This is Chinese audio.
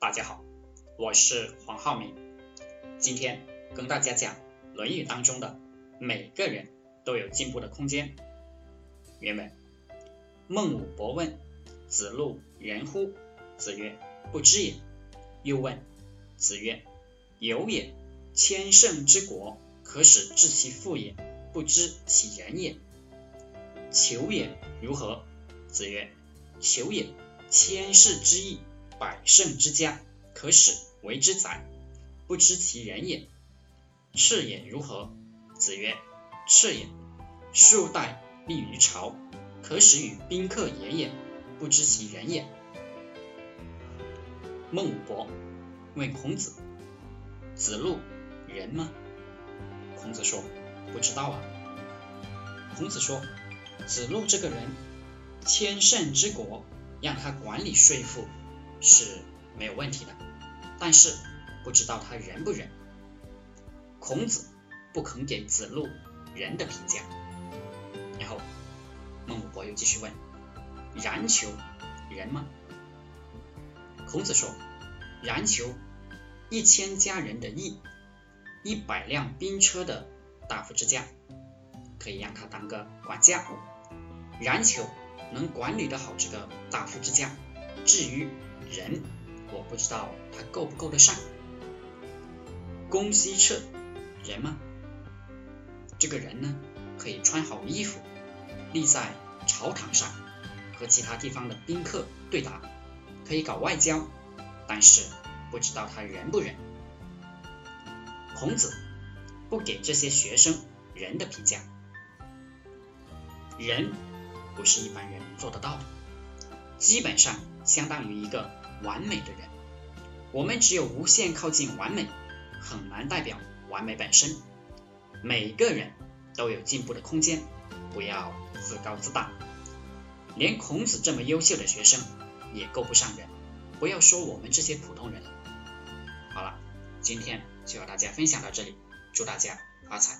大家好，我是黄浩明，今天跟大家讲《论语》当中的每个人都有进步的空间。原文：孟武伯问子路人乎？子曰：不知也。又问子曰：有也，千乘之国，可使治其父也，不知其人也。求也如何？子曰：求也，千世之义。百胜之家，可使为之宰，不知其人也。赤也如何？子曰：赤也，数代立于朝，可使与宾客言也，不知其人也。孟伯问孔子：子路人吗？孔子说：不知道啊。孔子说：子路这个人，千乘之国，让他管理税赋。是没有问题的，但是不知道他仁不仁。孔子不肯给子路仁的评价。然后孟武伯又继续问：然求仁吗？孔子说：然求一千家人的义，一百辆兵车的大夫之家，可以让他当个管家。然求能管理得好这个大夫之家。至于人，我不知道他够不够得上。公西彻人吗？这个人呢，可以穿好衣服，立在朝堂上，和其他地方的宾客对答，可以搞外交，但是不知道他仁不仁。孔子不给这些学生人的评价，人不是一般人做得到的。基本上相当于一个完美的人，我们只有无限靠近完美，很难代表完美本身。每个人都有进步的空间，不要自高自大。连孔子这么优秀的学生也够不上人，不要说我们这些普通人了。好了，今天就和大家分享到这里，祝大家发财。